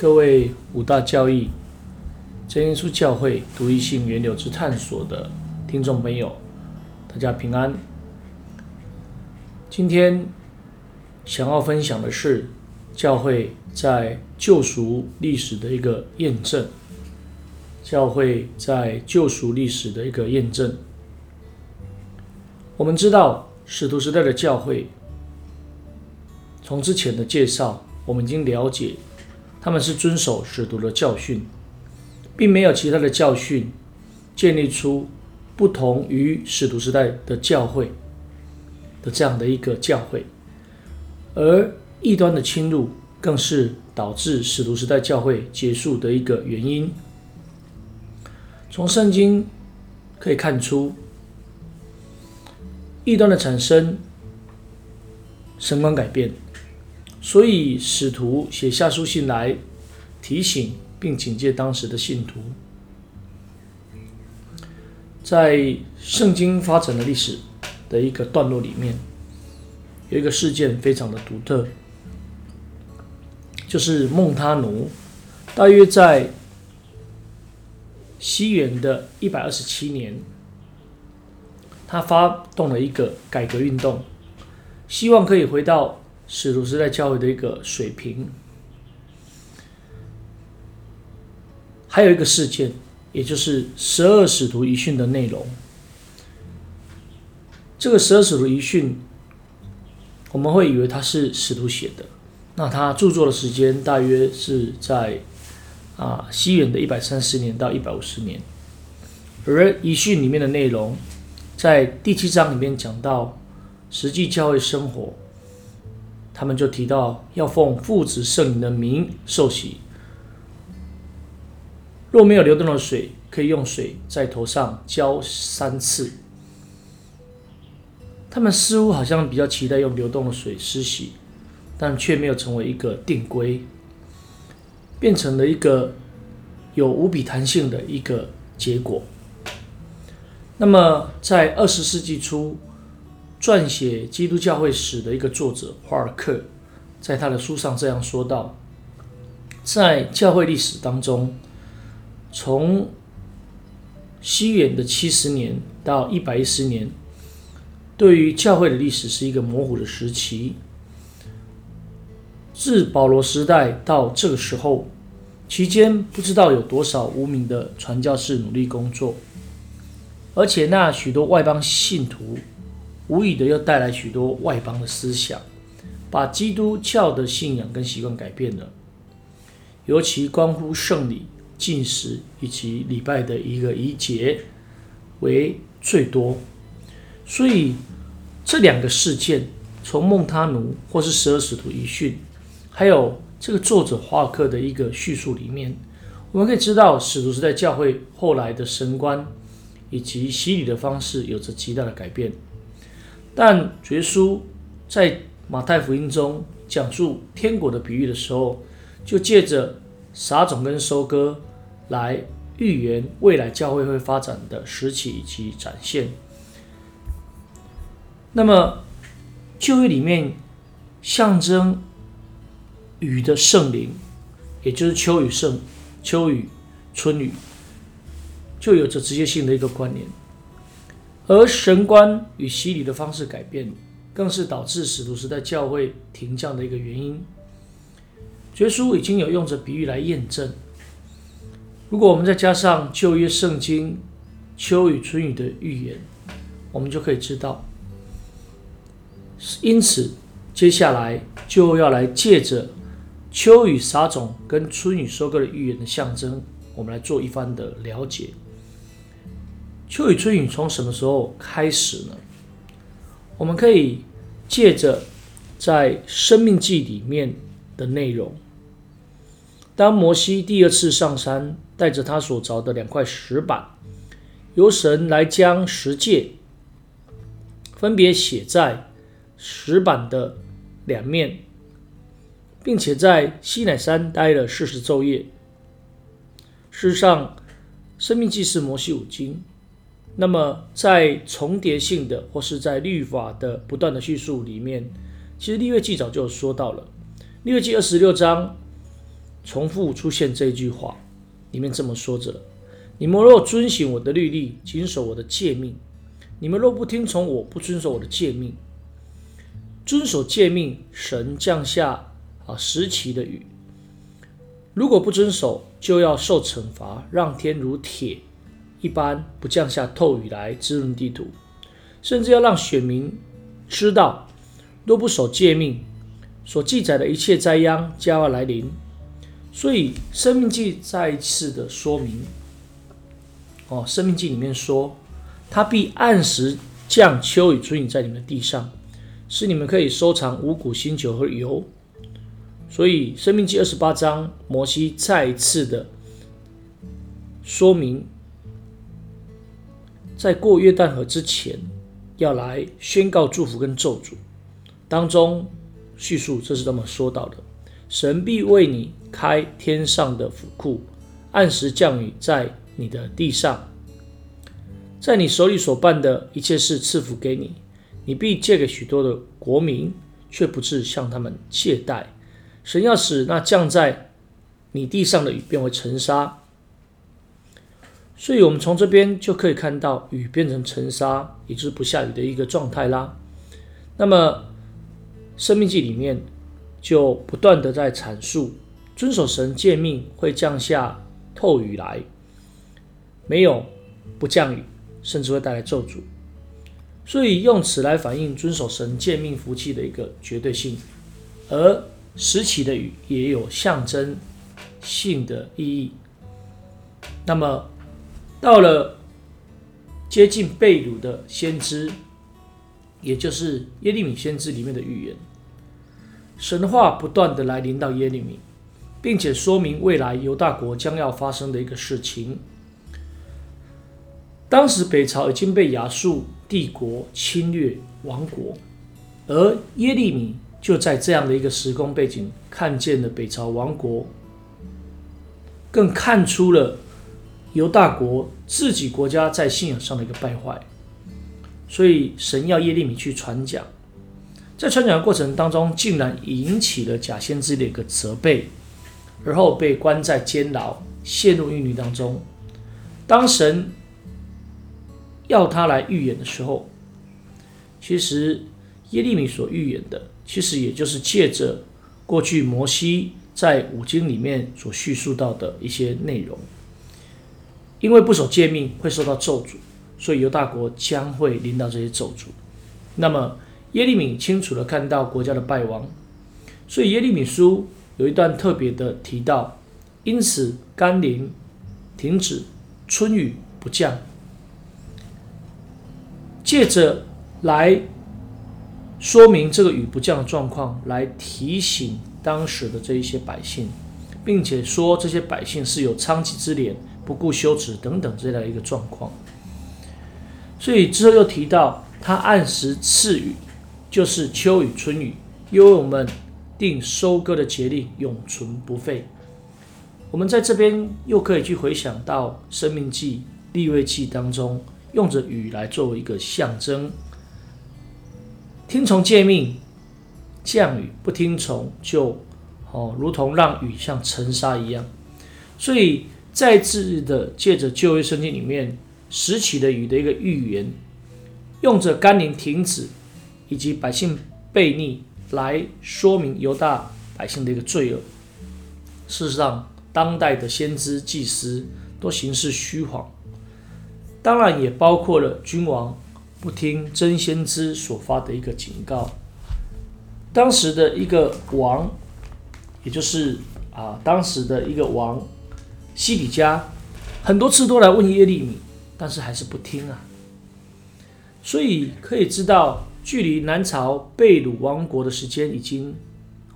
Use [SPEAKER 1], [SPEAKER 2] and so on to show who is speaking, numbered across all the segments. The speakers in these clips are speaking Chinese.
[SPEAKER 1] 各位五大教义真耶稣教会独一性源流之探索的听众朋友，大家平安。今天想要分享的是教会在救赎历史的一个验证。教会在救赎历史的一个验证。我们知道使徒时代的教会，从之前的介绍，我们已经了解，他们是遵守使徒的教训，并没有其他的教训建立出不同于使徒时代的教会的这样的一个教会，而异端的侵入更是导致使徒时代教会结束的一个原因。从圣经可以看出，异端的产生，神观改变，所以使徒写下书信来提醒并警戒当时的信徒。在圣经发展的历史的一个段落里面，有一个事件非常的独特，就是孟他奴，大约在。西元的一百二十七年，他发动了一个改革运动，希望可以回到使徒时代教会的一个水平。还有一个事件，也就是十二使徒遗训的内容。这个十二使徒遗训，我们会以为他是使徒写的，那他著作的时间大约是在。啊，西元的一百三十年到一百五十年，而遗训里面的内容，在第七章里面讲到实际教会生活，他们就提到要奉父子圣灵的名受洗，若没有流动的水，可以用水在头上浇三次。他们似乎好像比较期待用流动的水施洗，但却没有成为一个定规。变成了一个有无比弹性的一个结果。那么，在二十世纪初撰写基督教会史的一个作者华尔克，在他的书上这样说道：在教会历史当中，从西元的七十年到一百一十年，对于教会的历史是一个模糊的时期。自保罗时代到这个时候，期间不知道有多少无名的传教士努力工作，而且那许多外邦信徒，无意的又带来许多外邦的思想，把基督教的信仰跟习惯改变了，尤其关乎圣礼、进食以及礼拜的一个仪节为最多，所以这两个事件，从孟他奴或是十二使徒遗训。还有这个作者华尔克的一个叙述里面，我们可以知道使徒时代教会后来的神官以及洗礼的方式有着极大的改变。但耶稣在马太福音中讲述天国的比喻的时候，就借着撒种跟收割来预言未来教会会发展的时期以及展现。那么旧约里面象征。雨的圣灵，也就是秋雨圣、秋雨、春雨，就有着直接性的一个关联。而神官与洗礼的方式改变，更是导致使徒时代教会停降的一个原因。绝书已经有用着比喻来验证。如果我们再加上旧约圣经秋雨、春雨的预言，我们就可以知道。因此，接下来就要来借着。秋雨撒种跟春雨收割的预言的象征，我们来做一番的了解。秋雨春雨从什么时候开始呢？我们可以借着在《生命记》里面的内容，当摩西第二次上山，带着他所凿的两块石板，由神来将十诫分别写在石板的两面。并且在西乃山待了四十昼夜。事实上，《生命记》是摩西五经。那么，在重叠性的或是在律法的不断的叙述里面，其实《利约记》早就说到了。《利约记》二十六章重复出现这句话，里面这么说着：你们若遵行我的律例，谨守我的诫命；你们若不听从我，不遵守我的诫命，遵守诫命，神降下啊时期的雨。如果不遵守，就要受惩罚，让天如铁一般不降下透雨来滋润地土，甚至要让选民知道，若不守诫命，所记载的一切灾殃将要来临。所以《生命记》再一次的说明，哦，《生命记》里面说，他必按时降秋雨春雨在你们的地上，使你们可以收藏五谷新酒和油。所以，《生命记》二十八章，摩西再一次的说明，在过约旦河之前，要来宣告祝福跟咒诅。当中叙述这是这么说到的：神必为你开天上的府库，按时降雨在你的地上，在你手里所办的一切事赐福给你。你必借给许多的国民，却不至向他们借贷。神要使那降在你地上的雨变为尘沙，所以我们从这边就可以看到雨变成尘沙，也就是不下雨的一个状态啦。那么《生命记》里面就不断的在阐述，遵守神诫命会降下透雨来，没有不降雨，甚至会带来咒诅。所以用此来反映遵守神诫命福气的一个绝对性，而。时起的雨也有象征性的意义。那么，到了接近贝鲁的先知，也就是耶利米先知里面的预言，神话不断的来临到耶利米，并且说明未来犹大国将要发生的一个事情。当时北朝已经被亚述帝国侵略亡国，而耶利米。就在这样的一个时空背景，看见了北朝亡国，更看出了犹大国自己国家在信仰上的一个败坏，所以神要耶利米去传讲，在传讲的过程当中，竟然引起了假先知的一个责备，而后被关在监牢，陷入狱狱当中。当神要他来预言的时候，其实耶利米所预言的。其实也就是借着过去摩西在五经里面所叙述到的一些内容，因为不守诫命会受到咒诅，所以犹大国将会临到这些咒诅。那么耶利米清楚的看到国家的败亡，所以耶利米书有一段特别的提到，因此甘霖停止，春雨不降，借着来。说明这个雨不降的状况，来提醒当时的这一些百姓，并且说这些百姓是有娼妓之脸、不顾羞耻等等这样的一个状况。所以之后又提到，他按时赐雨，就是秋雨春雨，因为我们定收割的节令永存不废。我们在这边又可以去回想到《生命记》《立位记》当中，用着雨来作为一个象征。听从诫命，降雨；不听从，就哦，如同让雨像尘沙一样。所以再次的借着旧约圣经里面拾起的雨的一个预言，用着甘霖停止以及百姓悖逆来说明犹大百姓的一个罪恶。事实上，当代的先知祭司都行事虚谎，当然也包括了君王。不听真先知所发的一个警告，当时的一个王，也就是啊，当时的一个王西底家，很多次都来问耶利米，但是还是不听啊。所以可以知道，距离南朝贝鲁王国的时间已经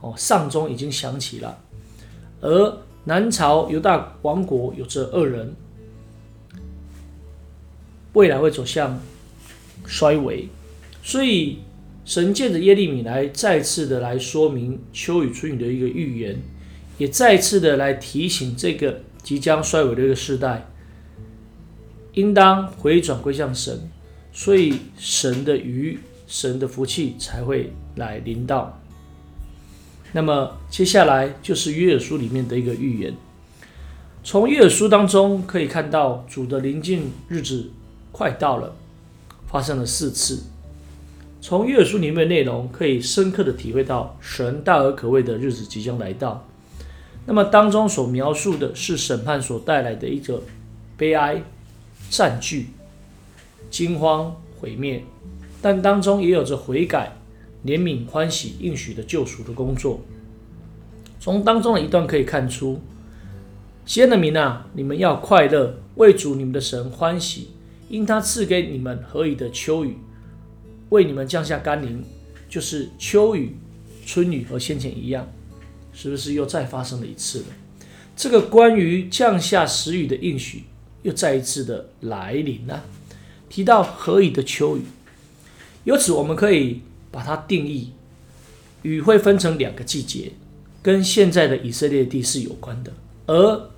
[SPEAKER 1] 哦，上钟已经响起了，而南朝犹大王国有着二人，未来会走向。衰微，所以神借着耶利米来再次的来说明秋雨春雨的一个预言，也再次的来提醒这个即将衰微的一个时代，应当回转归向神，所以神的鱼神的福气才会来临到。那么接下来就是约珥书里面的一个预言。从约珥书当中可以看到，主的临近日子快到了，发生了四次。从约珥书里面的内容可以深刻的体会到神大而可畏的日子即将来到。那么当中所描述的是审判所带来的一个悲哀、占据、惊慌、毁灭，但当中也有着悔改。怜悯、欢喜、应许的救赎的工作，从当中的一段可以看出，先的民啊，你们要快乐，为主你们的神欢喜，因他赐给你们何以的秋雨，为你们降下甘霖，就是秋雨、春雨和先前一样，是不是又再发生了一次了？这个关于降下时雨的应许，又再一次的来临了。提到何以的秋雨，由此我们可以。把它定义，雨会分成两个季节，跟现在的以色列地是有关的。而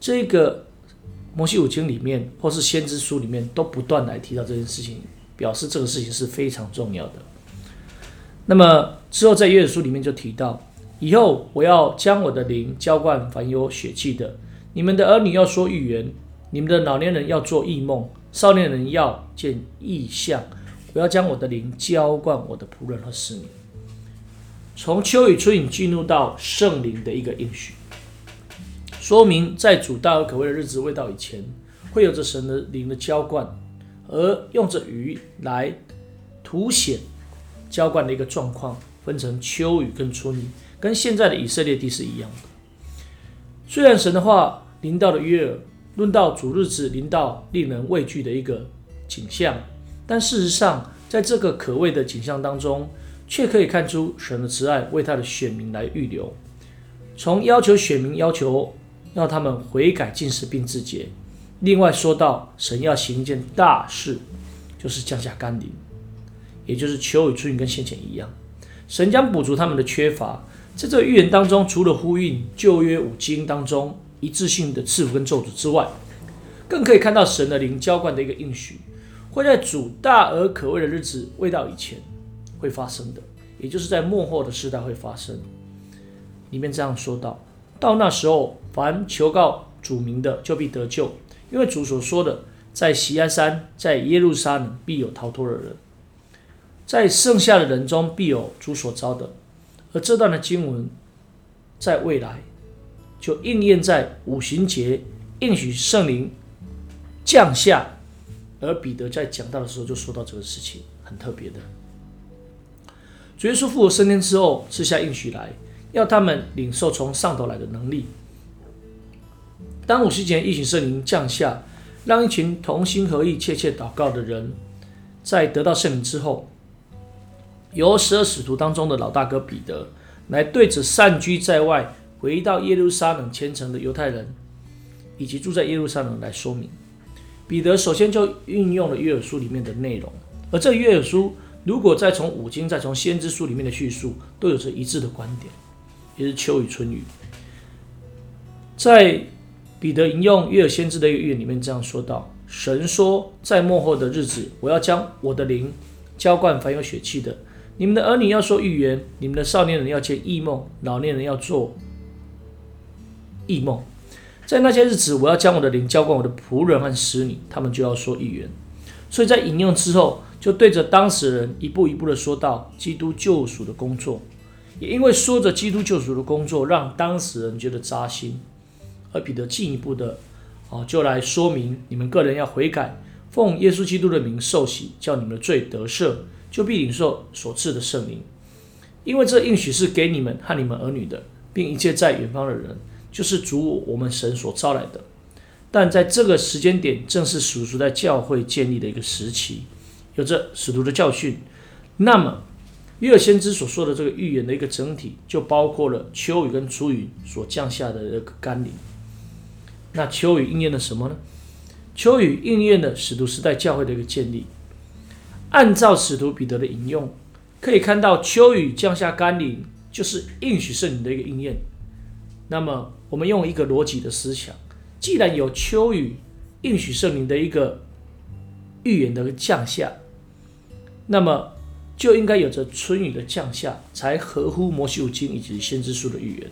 [SPEAKER 1] 这个摩西五经里面，或是先知书里面，都不断来提到这件事情，表示这个事情是非常重要的。那么之后在约书里面就提到，以后我要将我的灵浇灌凡有血气的，你们的儿女要说预言，你们的老年人要做异梦，少年人要见异象。我要将我的灵浇灌我的仆人和使女，从秋雨春雨进入到圣灵的一个应许，说明在主大而可畏的日子未到以前，会有着神的灵的浇灌，而用着雨来凸显浇灌的一个状况，分成秋雨跟春雨，跟现在的以色列地是一样的。虽然神的话临到了约尔，论到主日子临到令人畏惧的一个景象。但事实上，在这个可畏的景象当中，却可以看出神的慈爱为他的选民来预留。从要求选民要求让他们悔改、进食并自洁。另外说到神要行一件大事，就是降下甘霖，也就是秋雨春雨跟先前一样，神将补足他们的缺乏。在这个预言当中，除了呼应旧约五经当中一致性的赐福跟咒诅之外，更可以看到神的灵浇灌的一个应许。会在主大而可畏的日子未到以前会发生的，也就是在末后的时代会发生。里面这样说到：到那时候，凡求告主名的，就必得救，因为主所说的，在锡安山，在耶路撒冷必有逃脱的人，在剩下的人中必有主所招的。而这段的经文，在未来就应验在五旬节，应许圣灵降下。而彼得在讲到的时候就说到这个事情很特别的。主耶稣复活升天之后，赐下应许来，要他们领受从上头来的能力。当五旬节一群圣灵降下，让一群同心合意、切切祷告的人，在得到圣灵之后，由十二使徒当中的老大哥彼得来对着散居在外、回到耶路撒冷虔诚的犹太人，以及住在耶路撒冷来说明。彼得首先就运用了约珥书里面的内容，而这约珥书如果再从五经、再从先知书里面的叙述，都有着一致的观点，也是秋雨春雨。在彼得引用约珥先知的一个预言里面这样说道：“神说，在末后的日子，我要将我的灵浇灌凡有血气的，你们的儿女要说预言，你们的少年人要见异梦，老年人要做异梦。”在那些日子，我要将我的灵浇灌我的仆人和使女，他们就要说预言。所以在引用之后，就对着当事人一步一步的说到基督救赎的工作。也因为说着基督救赎的工作，让当事人觉得扎心。而彼得进一步的，哦，就来说明你们个人要悔改，奉耶稣基督的名受洗，叫你们的罪得赦，就必领受所赐的圣灵。因为这应许是给你们和你们儿女的，并一切在远方的人。就是主我们神所招来的，但在这个时间点，正是属属在教会建立的一个时期，有着使徒的教训。那么，约尔先知所说的这个预言的一个整体，就包括了秋雨跟初雨所降下的一个甘霖。那秋雨应验了什么呢？秋雨应验了使徒时代教会的一个建立。按照使徒彼得的引用，可以看到秋雨降下甘霖，就是应许圣灵的一个应验。那么，我们用一个逻辑的思想，既然有秋雨应许圣灵的一个预言的降下，那么就应该有着春雨的降下，才合乎摩西五经以及先知书的预言。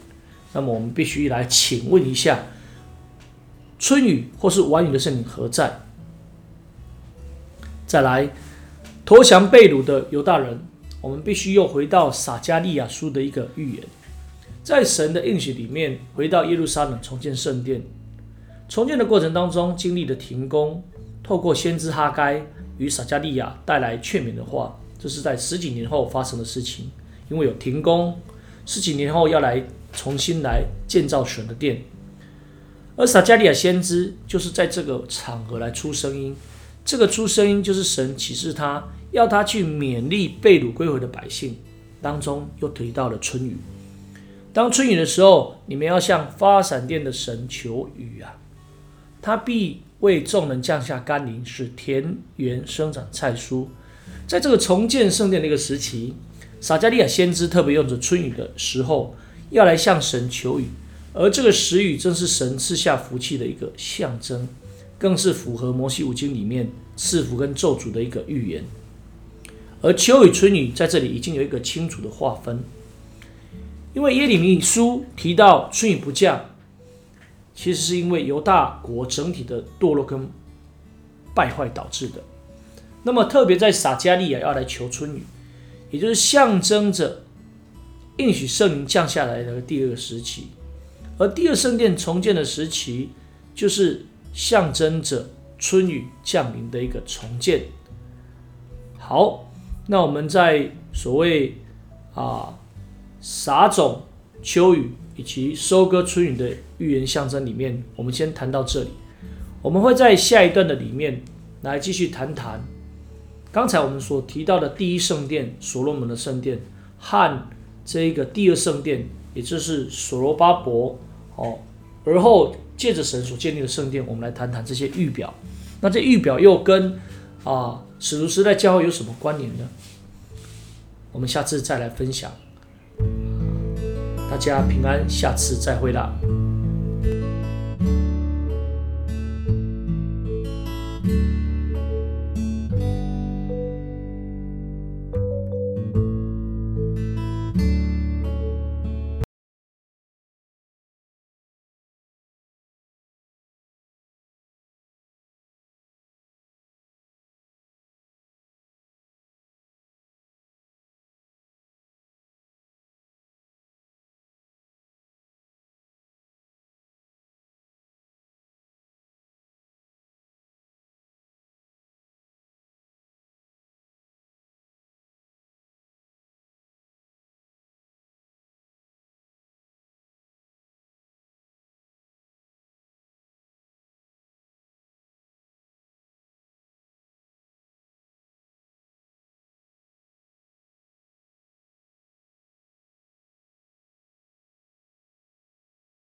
[SPEAKER 1] 那么我们必须来请问一下，春雨或是晚雨的圣灵何在？再来，投降被掳的犹大人，我们必须又回到撒加利亚书的一个预言，在神的应许里面，回到耶路撒冷重建圣殿。重建的过程当中，经历了停工，透过先知哈该与撒加利亚带来劝勉的话，这是在十几年后发生的事情。因为有停工，十几年后要来重新来建造神的殿，而撒加利亚先知就是在这个场合来出声音。这个出声音就是神启示他要他去勉励被掳归回的百姓，当中又提到了春雨。当春雨的时候，你们要向发闪电的神求雨啊！他必为众人降下甘霖，使田园生长菜蔬。在这个重建圣殿的一个时期，撒加利亚先知特别用着春雨的时候，要来向神求雨，而这个时雨正是神赐下福气的一个象征，更是符合摩西五经里面赐福跟咒诅的一个预言。而秋雨春雨在这里已经有一个清楚的划分，因为耶利米书提到春雨不降。其实是因为犹大国整体的堕落跟败坏导致的。那么特别在撒加利亚要来求春雨，也就是象征着应许圣灵降下来的第二个时期。而第二圣殿重建的时期，就是象征着春雨降临的一个重建。好，那我们在所谓啊撒种秋雨。以及收割春雨的预言象征里面，我们先谈到这里。我们会在下一段的里面来继续谈谈刚才我们所提到的第一圣殿所罗门的圣殿和这一个第二圣殿，也就是所罗巴伯哦，而后借着神所建立的圣殿，我们来谈谈这些预表。那这预表又跟啊史徒时代教会有什么关联呢？我们下次再来分享。大家平安，下次再会啦。